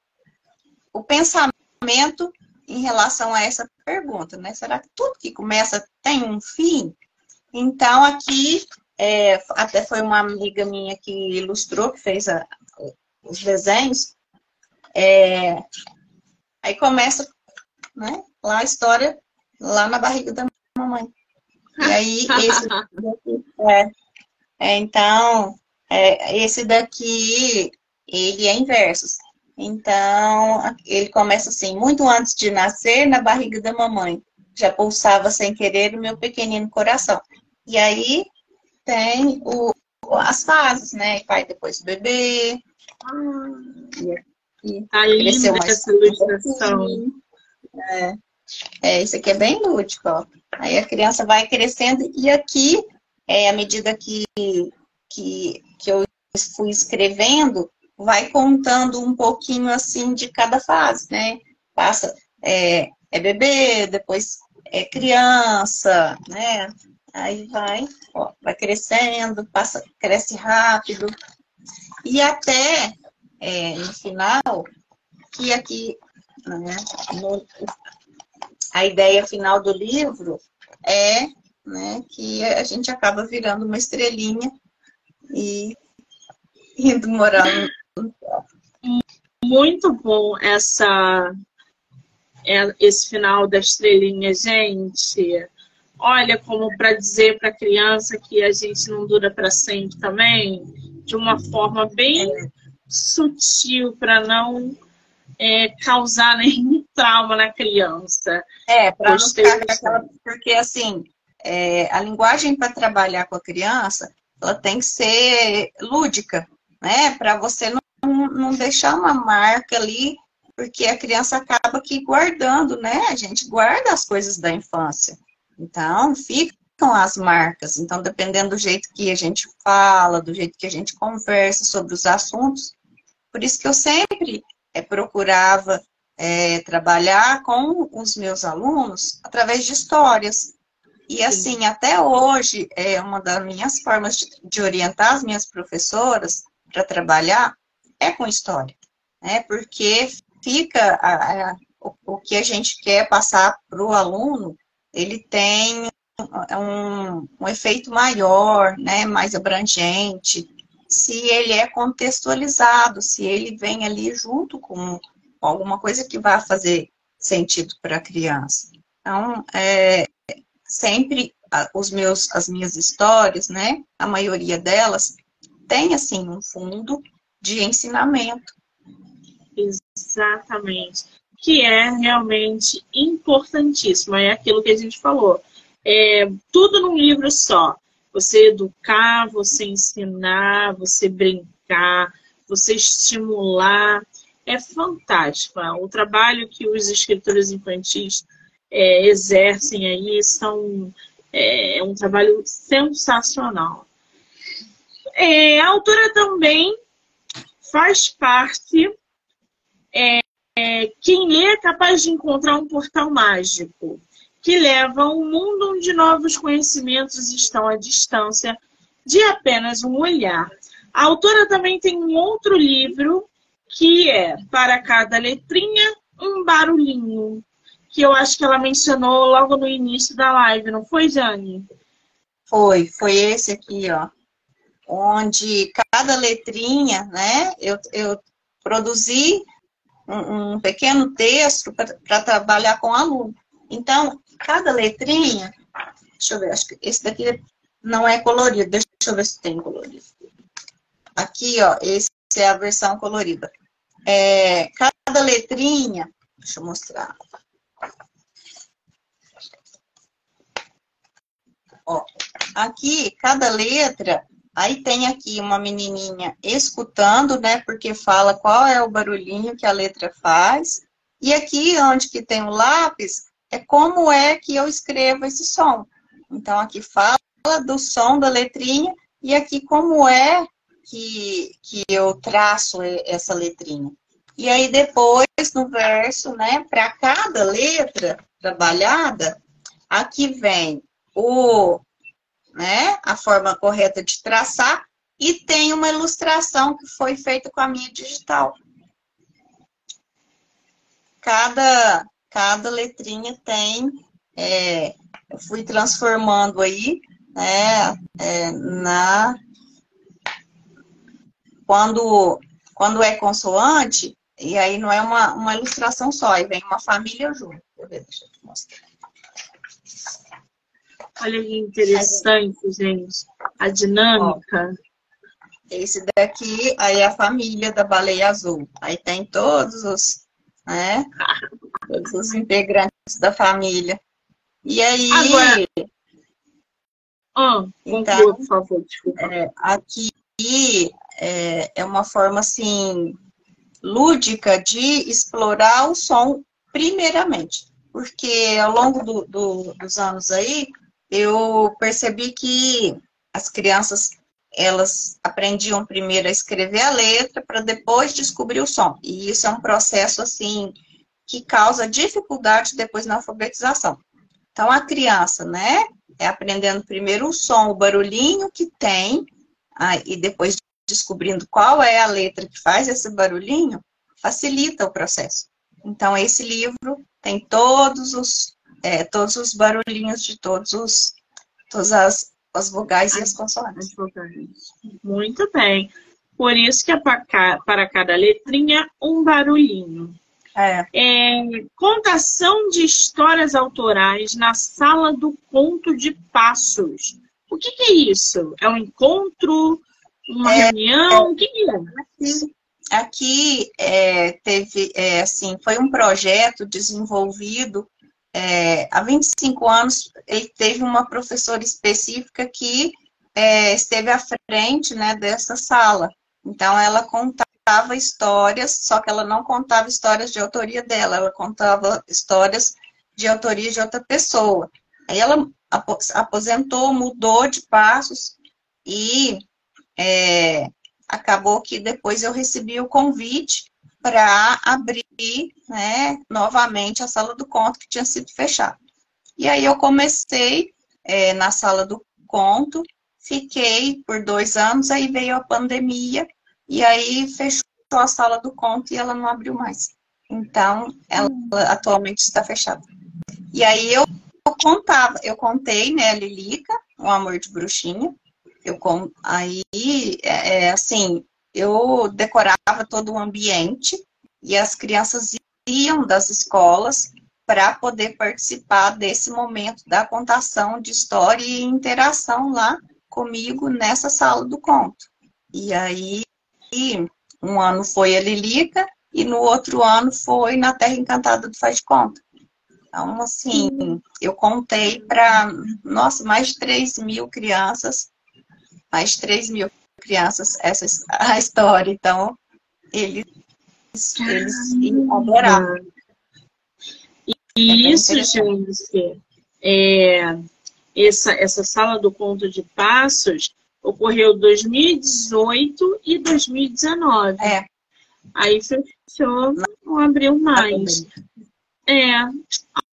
o pensamento em relação a essa pergunta, né? Será que tudo que começa tem um fim? Então, aqui, é, até foi uma amiga minha que ilustrou, que fez a, os desenhos. É, Aí começa, né? Lá a história, lá na barriga da mamãe. E aí, esse [LAUGHS] é, é, então, é, esse daqui, ele é inversos. Então, ele começa assim, muito antes de nascer, na barriga da mamãe. Já pulsava sem querer o meu pequenino coração. E aí tem o, as fases, né? Pai depois bebê. Ah, e tá linda essa ilustração. É. é, isso aqui é bem lúdico, ó. Aí a criança vai crescendo e aqui, é, à medida que, que, fui escrevendo, vai contando um pouquinho assim de cada fase, né? Passa, é, é bebê, depois é criança, né? Aí vai, ó, vai crescendo, passa, cresce rápido. E até é, no final, que aqui, né, no, a ideia final do livro é né, que a gente acaba virando uma estrelinha e [LAUGHS] indo morar no Muito bom essa, é, esse final da estrelinha, gente. Olha, como para dizer para a criança que a gente não dura para sempre também, de uma forma bem sutil, para não é, causar [LAUGHS] nenhum trauma na criança. É, para não ficar aquela... Porque, assim, é, a linguagem para trabalhar com a criança, ela tem que ser lúdica, né? Para você não, não deixar uma marca ali, porque a criança acaba aqui guardando, né? A gente guarda as coisas da infância. Então, ficam as marcas. Então, dependendo do jeito que a gente fala, do jeito que a gente conversa sobre os assuntos, por isso que eu sempre é, procurava é, trabalhar com os meus alunos através de histórias. E assim, Sim. até hoje, é uma das minhas formas de, de orientar as minhas professoras para trabalhar é com história, né? Porque fica a, a, o, o que a gente quer passar para o aluno ele tem um, um efeito maior, né, mais abrangente, se ele é contextualizado, se ele vem ali junto com alguma coisa que vai fazer sentido para a criança. Então, é, sempre os meus, as minhas histórias, né, a maioria delas, tem, assim, um fundo de ensinamento. Exatamente que é realmente importantíssimo. É aquilo que a gente falou. É tudo num livro só. Você educar, você ensinar, você brincar, você estimular. É fantástico. O trabalho que os escritores infantis é, exercem aí são, é, é um trabalho sensacional. É, a autora também faz parte é, é, quem lê é capaz de encontrar um portal mágico que leva a um mundo onde novos conhecimentos estão à distância de apenas um olhar. A autora também tem um outro livro que é Para Cada Letrinha, um Barulhinho, que eu acho que ela mencionou logo no início da live, não foi, Jane? Foi, foi esse aqui, ó. Onde cada letrinha, né, eu, eu produzi um, um pequeno texto para trabalhar com o aluno. Então, cada letrinha, deixa eu ver, acho que esse daqui não é colorido, deixa eu ver se tem colorido. Aqui, ó, esse é a versão colorida. É, cada letrinha, deixa eu mostrar. Ó, aqui, cada letra Aí tem aqui uma menininha escutando, né? Porque fala qual é o barulhinho que a letra faz. E aqui, onde que tem o lápis, é como é que eu escrevo esse som. Então, aqui fala do som da letrinha e aqui como é que, que eu traço essa letrinha. E aí, depois, no verso, né? Para cada letra trabalhada, aqui vem o né, a forma correta de traçar, e tem uma ilustração que foi feita com a minha digital. Cada, cada letrinha tem, é, eu fui transformando aí, né, é, na... Quando, quando é consoante, E aí não é uma, uma ilustração só, aí vem uma família junto. Deixa eu te mostrar. Olha que interessante, gente. A dinâmica. Ó, esse daqui aí é a família da baleia azul. Aí tem todos os, né? Todos os integrantes da família. E aí. Agora... Ah, então, por favor, desculpa. É, aqui é, é uma forma assim lúdica de explorar o som primeiramente. Porque ao longo do, do, dos anos aí, eu percebi que as crianças elas aprendiam primeiro a escrever a letra para depois descobrir o som. E isso é um processo assim que causa dificuldade depois na alfabetização. Então a criança, né, é aprendendo primeiro o som, o barulhinho que tem, aí, e depois descobrindo qual é a letra que faz esse barulhinho, facilita o processo. Então esse livro tem todos os é, todos os barulhinhos de todos os todas as as vogais e as consoantes. Muito bem. Por isso que é para cada letrinha um barulhinho. É. é. contação de histórias autorais na sala do conto de passos. O que, que é isso? É um encontro? Uma é, reunião? É, o que, que é? Aqui, aqui é, teve, é, assim, foi um projeto desenvolvido é, há 25 anos, ele teve uma professora específica que é, esteve à frente né, dessa sala. Então, ela contava histórias, só que ela não contava histórias de autoria dela, ela contava histórias de autoria de outra pessoa. Aí ela aposentou, mudou de passos e é, acabou que depois eu recebi o convite para abrir né, novamente a sala do conto que tinha sido fechada. E aí eu comecei é, na sala do conto, fiquei por dois anos, aí veio a pandemia, e aí fechou a sala do conto e ela não abriu mais. Então, ela atualmente está fechada. E aí eu, eu contava, eu contei, né, Lilica, um amor de bruxinha. Eu aí, é, é assim, eu decorava todo o ambiente e as crianças iam das escolas para poder participar desse momento da contação de história e interação lá comigo nessa sala do conto. E aí, um ano foi a Lilica e no outro ano foi na Terra Encantada do Faz de Conta. Então, assim, eu contei para, nossa, mais de 3 mil crianças, mais de 3 mil crianças essa [LAUGHS] a história. Então, eles, eles adoraram. E é isso, gente, é, essa, essa sala do conto de passos ocorreu 2018 e 2019. É. Aí fechou, não abriu mais. É.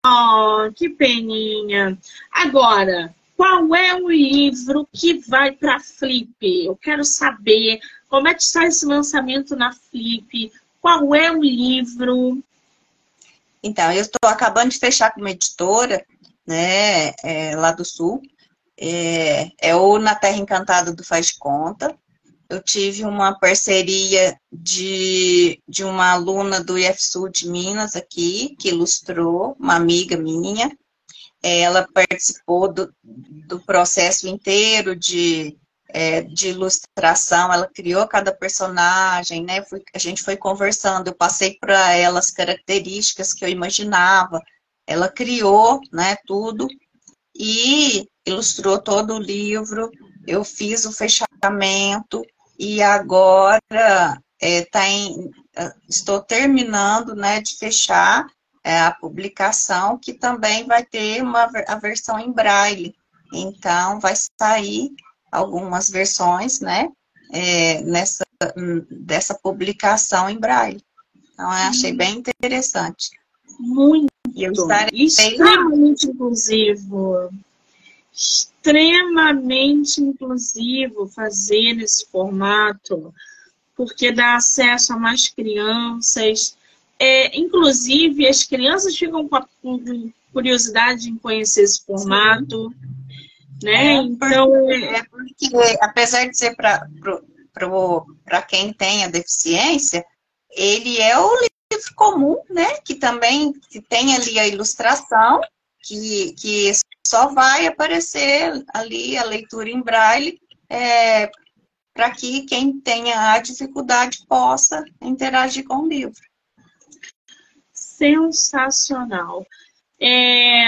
Oh, que peninha. Agora, qual é o livro que vai para Flip? Eu quero saber como é que está esse lançamento na Flip. Qual é o livro? Então, eu estou acabando de fechar com uma editora, né, é, lá do Sul. É, é o Na Terra Encantada do Faz Conta. Eu tive uma parceria de, de uma aluna do IFSU de Minas aqui, que ilustrou, uma amiga minha ela participou do, do processo inteiro de, é, de ilustração, ela criou cada personagem, né? Fui, a gente foi conversando, eu passei para ela as características que eu imaginava, ela criou, né, tudo e ilustrou todo o livro. Eu fiz o fechamento e agora é, tá em, estou terminando, né, de fechar é, a publicação, que também vai ter uma, a versão em braille. Então, vai sair algumas versões, né, é, nessa, dessa publicação em braille. Então, eu achei bem interessante. Muito. E eu estarei extremamente inclusivo. Extremamente inclusivo fazer nesse formato, porque dá acesso a mais crianças, é, inclusive, as crianças ficam com, a, com curiosidade em conhecer esse formato. Sim. Né? É, então, é porque, apesar de ser para quem tem a deficiência, ele é o livro comum, né? Que também que tem ali a ilustração, que, que só vai aparecer ali a leitura em braille, é, para que quem tenha a dificuldade possa interagir com o livro. Sensacional. É,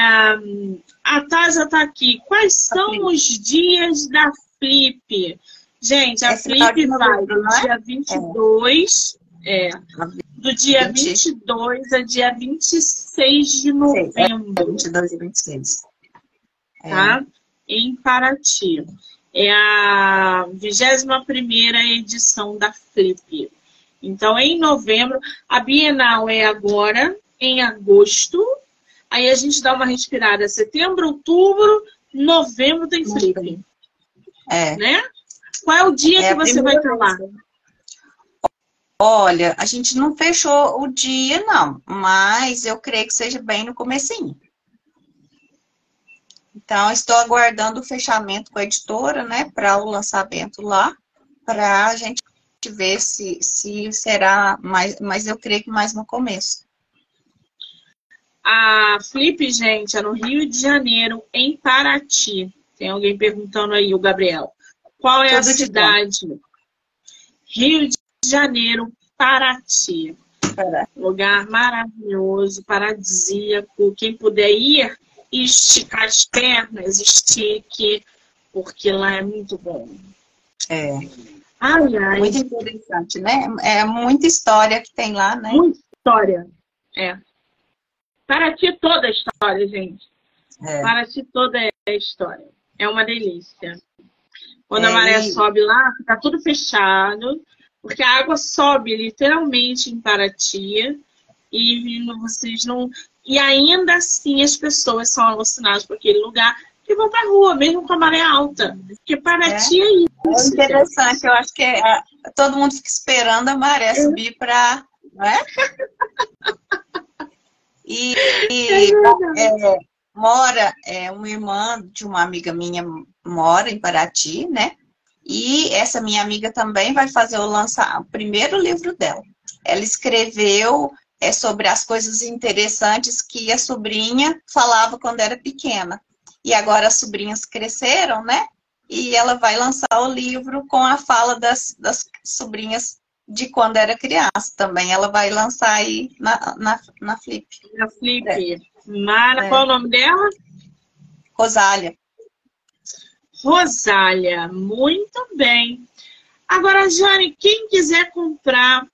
a Taja está aqui. Quais são os dias da Flip? Gente, a Esse Flip vai do é? dia 22, é. é, do dia 20. 22 a dia 26 de novembro. 22 e 26. Tá? É. Em Paraty. É a 21 edição da Flip. Então, em novembro, a Bienal é agora, em agosto. Aí a gente dá uma respirada. Setembro, outubro, novembro tem Flip. É. Né? Qual é o dia é que você vai estar lá? Olha, a gente não fechou o dia, não. Mas eu creio que seja bem no comecinho. Então, estou aguardando o fechamento com a editora, né, para o lançamento lá, para a gente ver se, se será mais, mas eu creio que mais no começo. A Flip, gente, é no Rio de Janeiro, em Paraty. Tem alguém perguntando aí, o Gabriel. Qual é Tudo a cidade? Rio de Janeiro, Paraty. Paraty. Lugar maravilhoso, paradisíaco. Quem puder ir, esticar as pernas, estique, porque lá é muito bom. É. Ai, ai. Muito interessante, né? É muita história que tem lá, né? Muita história. É. Para ti toda a história, gente. É. Para ti toda é a história. É uma delícia. Quando é. a maré sobe lá, fica tudo fechado, porque a água sobe literalmente em Paraty e vocês não. E ainda assim as pessoas são alucinadas por aquele lugar e vão pra rua, mesmo com a maré alta. Porque Paraty é, é isso. É interessante, eu acho que é, todo mundo fica esperando a maré é. subir para. Né? [LAUGHS] E, e é, mora, é, uma irmã de uma amiga minha mora em Paraty, né? E essa minha amiga também vai fazer o lançar o primeiro livro dela. Ela escreveu é sobre as coisas interessantes que a sobrinha falava quando era pequena. E agora as sobrinhas cresceram, né? E ela vai lançar o livro com a fala das, das sobrinhas de quando era criança também. Ela vai lançar aí na, na, na Flip. Na Flip. É. Mara, é. qual é o nome dela? Rosália. Rosália, muito bem. Agora, Jane, quem quiser comprar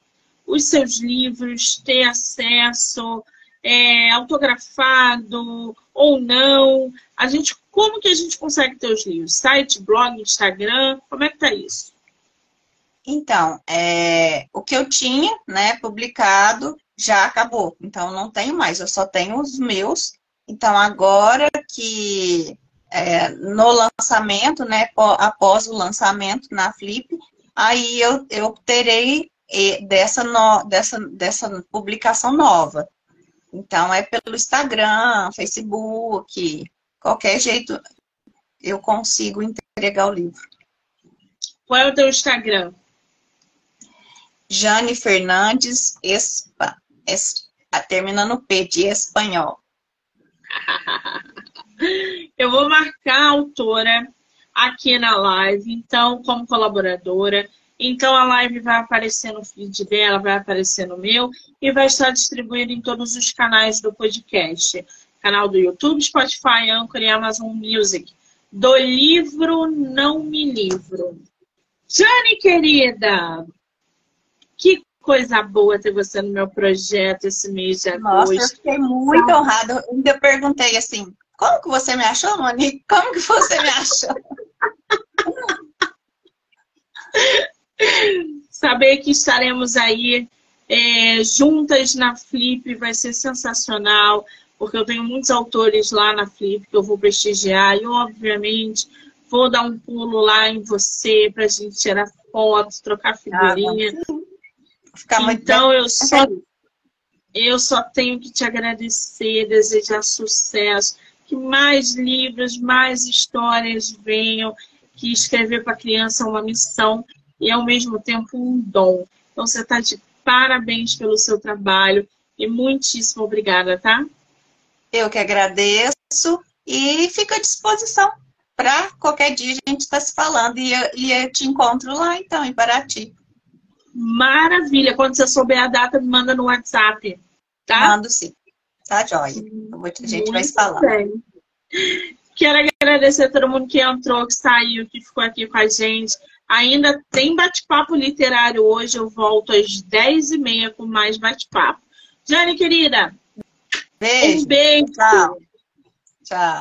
os seus livros, ter acesso é, autografado ou não, a gente, como que a gente consegue ter os livros? Site, blog, Instagram, como é que tá isso? Então, é, o que eu tinha, né, publicado, já acabou. Então, não tenho mais, eu só tenho os meus. Então, agora que é, no lançamento, né, após o lançamento na Flip, aí eu, eu terei dessa, no, dessa, dessa publicação nova. Então, é pelo Instagram, Facebook, qualquer jeito eu consigo entregar o livro. Qual é o teu Instagram? Jane Fernandes, Espa, es, terminando P, de espanhol. [LAUGHS] Eu vou marcar a autora aqui na live, então, como colaboradora. Então, a live vai aparecer no feed dela, vai aparecer no meu e vai estar distribuída em todos os canais do podcast. Canal do YouTube, Spotify, Anchor e Amazon Music. Do livro Não Me Livro. Jane, querida, que coisa boa ter você no meu projeto esse mês de agosto. Nossa, eu fiquei muito ah. honrada. Eu ainda perguntei assim, como que você me achou, Monique? [LAUGHS] Como que você me achou? [LAUGHS] Saber que estaremos aí é, juntas na Flip vai ser sensacional, porque eu tenho muitos autores lá na Flip que eu vou prestigiar e, obviamente, vou dar um pulo lá em você para a gente tirar fotos, trocar ah, figurinha. Ah, então, eu só, eu só tenho que te agradecer, desejar sucesso que mais livros, mais histórias venham, que escrever para a criança é uma missão e ao mesmo tempo um dom. Então você está de parabéns pelo seu trabalho e muitíssimo obrigada, tá? Eu que agradeço e fico à disposição para qualquer dia a gente estar tá se falando e eu, e eu te encontro lá então, em Paraty. Maravilha! Quando você souber a data, me manda no WhatsApp, tá? Mando sim. Tá, joia. Muita gente Muito vai se falar. Bem. Quero agradecer a todo mundo que entrou, que saiu, que ficou aqui com a gente. Ainda tem bate-papo literário hoje. Eu volto às 10h30 com mais bate-papo. Jane, querida, beijo. um beijo. Tchau. Tchau.